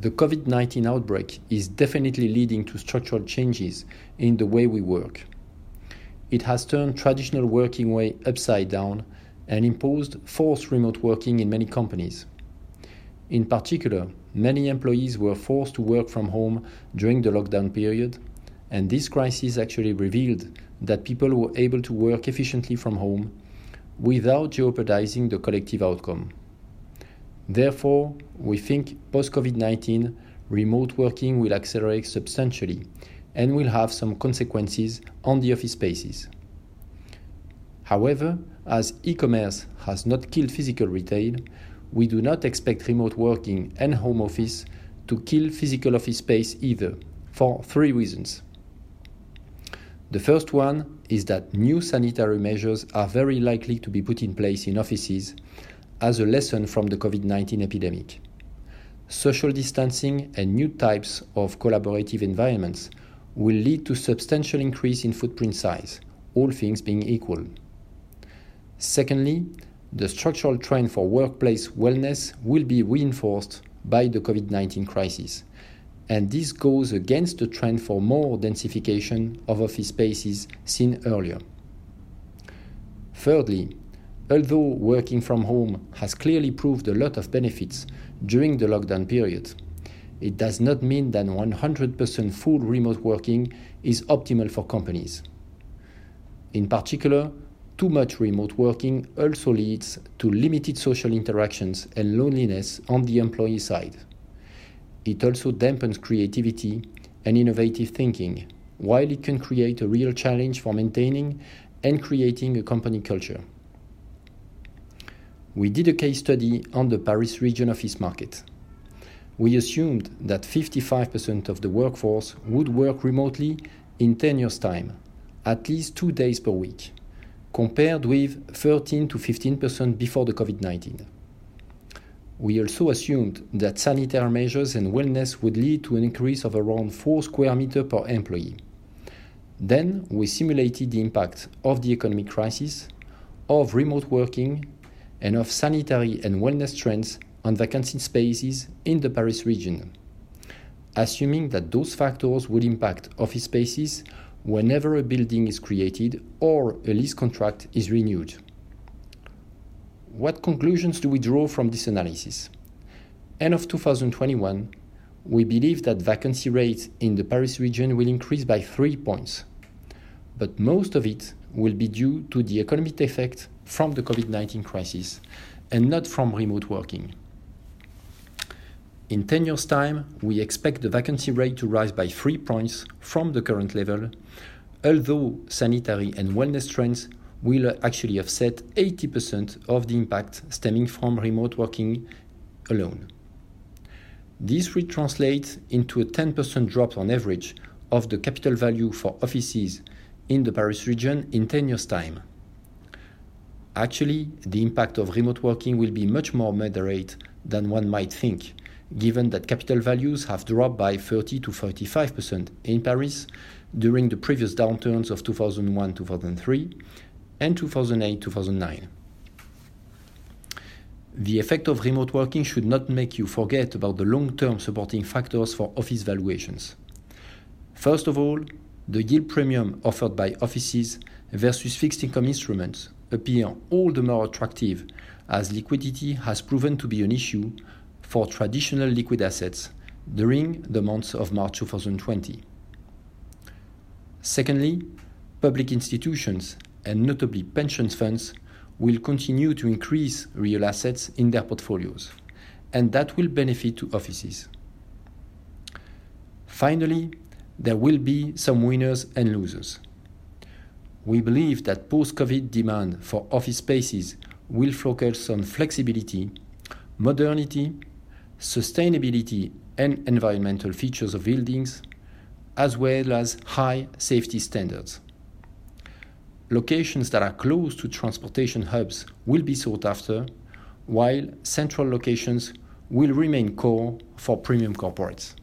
The COVID 19 outbreak is definitely leading to structural changes in the way we work. It has turned traditional working way upside down and imposed forced remote working in many companies. In particular, many employees were forced to work from home during the lockdown period, and this crisis actually revealed that people were able to work efficiently from home without jeopardizing the collective outcome. Therefore, we think post COVID 19, remote working will accelerate substantially and will have some consequences on the office spaces. However, as e commerce has not killed physical retail, we do not expect remote working and home office to kill physical office space either, for three reasons. The first one is that new sanitary measures are very likely to be put in place in offices as a lesson from the COVID 19 epidemic. Social distancing and new types of collaborative environments will lead to substantial increase in footprint size, all things being equal. Secondly, the structural trend for workplace wellness will be reinforced by the COVID 19 crisis, and this goes against the trend for more densification of office spaces seen earlier. Thirdly, although working from home has clearly proved a lot of benefits during the lockdown period, it does not mean that 100% full remote working is optimal for companies. In particular, too much remote working also leads to limited social interactions and loneliness on the employee side. It also dampens creativity and innovative thinking, while it can create a real challenge for maintaining and creating a company culture. We did a case study on the Paris region office market. We assumed that 55% of the workforce would work remotely in 10 years' time, at least two days per week, compared with 13 to 15% before the COVID 19. We also assumed that sanitary measures and wellness would lead to an increase of around 4 square meters per employee. Then we simulated the impact of the economic crisis, of remote working, and of sanitary and wellness trends on vacancy spaces in the Paris region, assuming that those factors would impact office spaces whenever a building is created or a lease contract is renewed. What conclusions do we draw from this analysis? End of 2021, we believe that vacancy rates in the Paris region will increase by 3 points, but most of it will be due to the economic effect from the COVID 19 crisis and not from remote working. In 10 years' time, we expect the vacancy rate to rise by 3 points from the current level, although sanitary and wellness trends will actually offset 80% of the impact stemming from remote working alone. This will translate into a 10% drop on average of the capital value for offices in the Paris region in 10 years' time. Actually, the impact of remote working will be much more moderate than one might think, given that capital values have dropped by 30 to 35% in Paris during the previous downturns of 2001 2003 and 2008 2009. The effect of remote working should not make you forget about the long term supporting factors for office valuations. First of all, the yield premium offered by offices versus fixed income instruments appear all the more attractive as liquidity has proven to be an issue for traditional liquid assets during the months of March 2020. Secondly, public institutions and notably pension funds will continue to increase real assets in their portfolios, and that will benefit to offices. Finally, there will be some winners and losers. We believe that post COVID demand for office spaces will focus on flexibility, modernity, sustainability, and environmental features of buildings, as well as high safety standards. Locations that are close to transportation hubs will be sought after, while central locations will remain core for premium corporates.